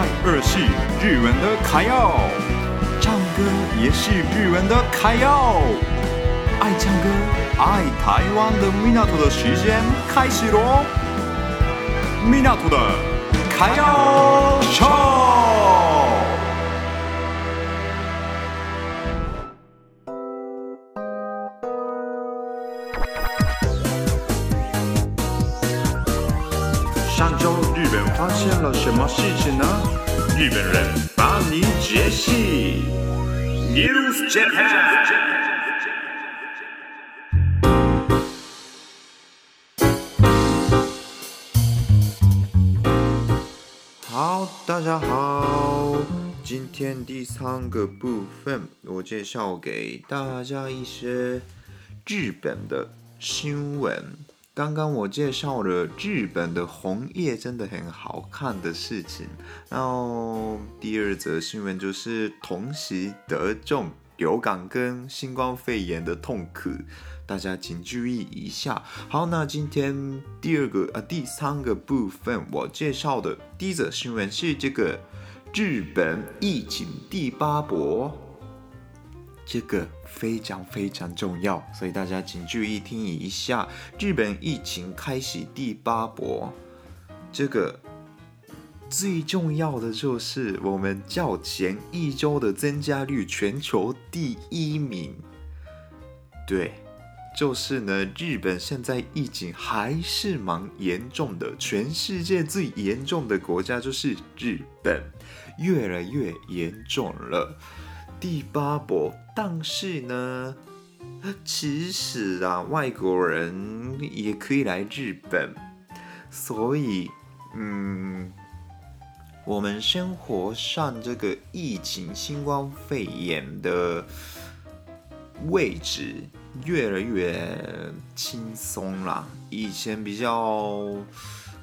爱二是日文的卡要，唱歌也是日文的卡要。爱唱歌、爱台湾的米纳图的时间开始喽！米纳图的卡要唱。现了什么事情呢？日本人帮你解析。News Japan。好，大家好，今天第三个部分，我介绍给大家一些日本的新闻。刚刚我介绍了日本的红叶真的很好看的事情，然后第二则新闻就是同时得中流感跟新冠肺炎的痛苦，大家请注意一下。好，那今天第二个呃第三个部分我介绍的第一则新闻是这个日本疫情第八波。这个非常非常重要，所以大家请注意听一下。日本疫情开始第八波，这个最重要的就是我们较前一周的增加率全球第一名。对，就是呢，日本现在疫情还是蛮严重的，全世界最严重的国家就是日本，越来越严重了。第八波，但是呢，其实啊，外国人也可以来日本，所以，嗯，我们生活上这个疫情新冠肺炎的位置越来越轻松啦。以前比较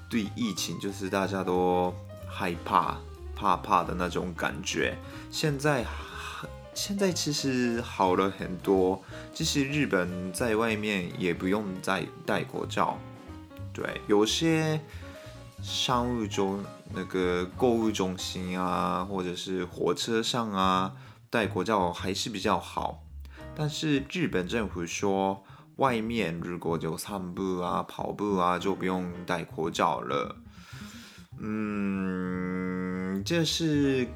对疫情就是大家都害怕、怕怕的那种感觉，现在。现在其实好了很多，其实日本在外面也不用再戴口罩。对，有些商务中那个购物中心啊，或者是火车上啊，戴口罩还是比较好。但是日本政府说，外面如果就散步啊、跑步啊，就不用戴口罩了。嗯，这是。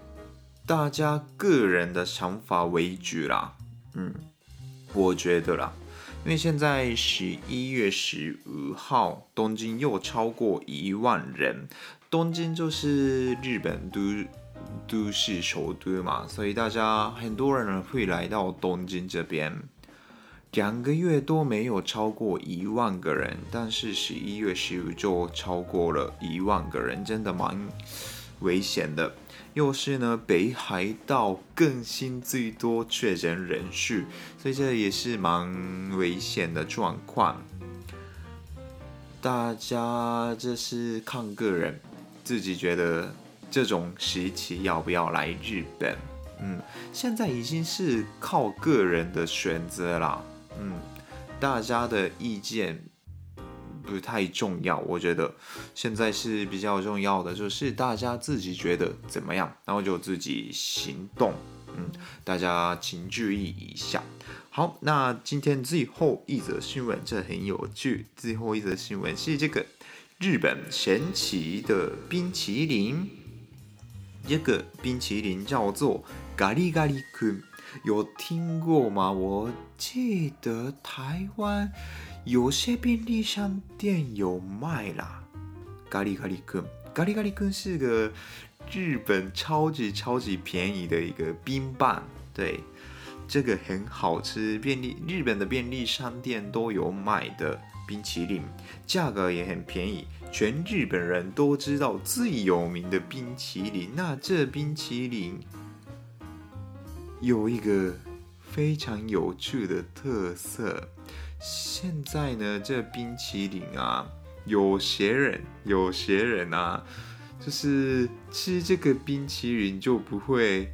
大家个人的想法为主啦，嗯，我觉得啦，因为现在十一月十五号，东京又超过一万人，东京就是日本都都市首都嘛，所以大家很多人会来到东京这边，两个月都没有超过一万个人，但是十一月十五就超过了一万个人，真的蛮危险的。又是呢，北海道更新最多确诊人数，所以这也是蛮危险的状况。大家这是看个人，自己觉得这种时期要不要来日本？嗯，现在已经是靠个人的选择啦。嗯，大家的意见。不太重要，我觉得现在是比较重要的，就是大家自己觉得怎么样，然后就自己行动。嗯，大家请注意一下。好，那今天最后一则新闻，这很有趣。最后一则新闻是这个日本神奇的冰淇淋，这个冰淇淋叫做咖喱咖喱君，有听过吗？我记得台湾。有些便利商店有卖啦，咖喱咖喱君，咖喱咖喱君是个日本超级超级便宜的一个冰棒，对，这个很好吃，便利日本的便利商店都有卖的冰淇淋，价格也很便宜，全日本人都知道最有名的冰淇淋，那这冰淇淋有一个非常有趣的特色。现在呢，这冰淇淋啊，有些人，有些人啊，就是吃这个冰淇淋就不会，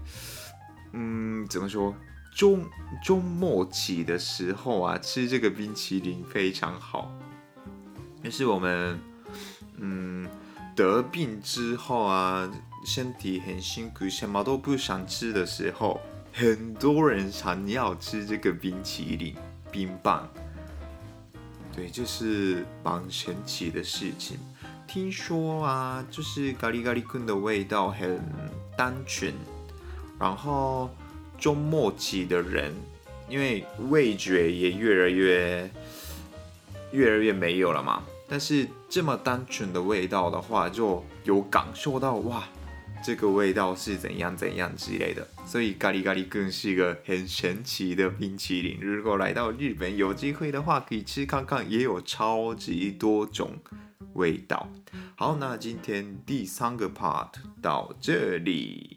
嗯，怎么说？中周末起的时候啊，吃这个冰淇淋非常好。就是我们，嗯，得病之后啊，身体很辛苦，什么都不想吃的时候，很多人想要吃这个冰淇淋、冰棒。对，就是蛮神奇的事情。听说啊，就是咖喱咖喱君的味道很单纯，然后中末期的人，因为味觉也越来越越来越没有了嘛。但是这么单纯的味道的话，就有感受到哇，这个味道是怎样怎样之类的。所以咖喱咖喱更是一个很神奇的冰淇淋。如果来到日本有机会的话，可以吃看看，也有超级多种味道。好，那今天第三个 part 到这里。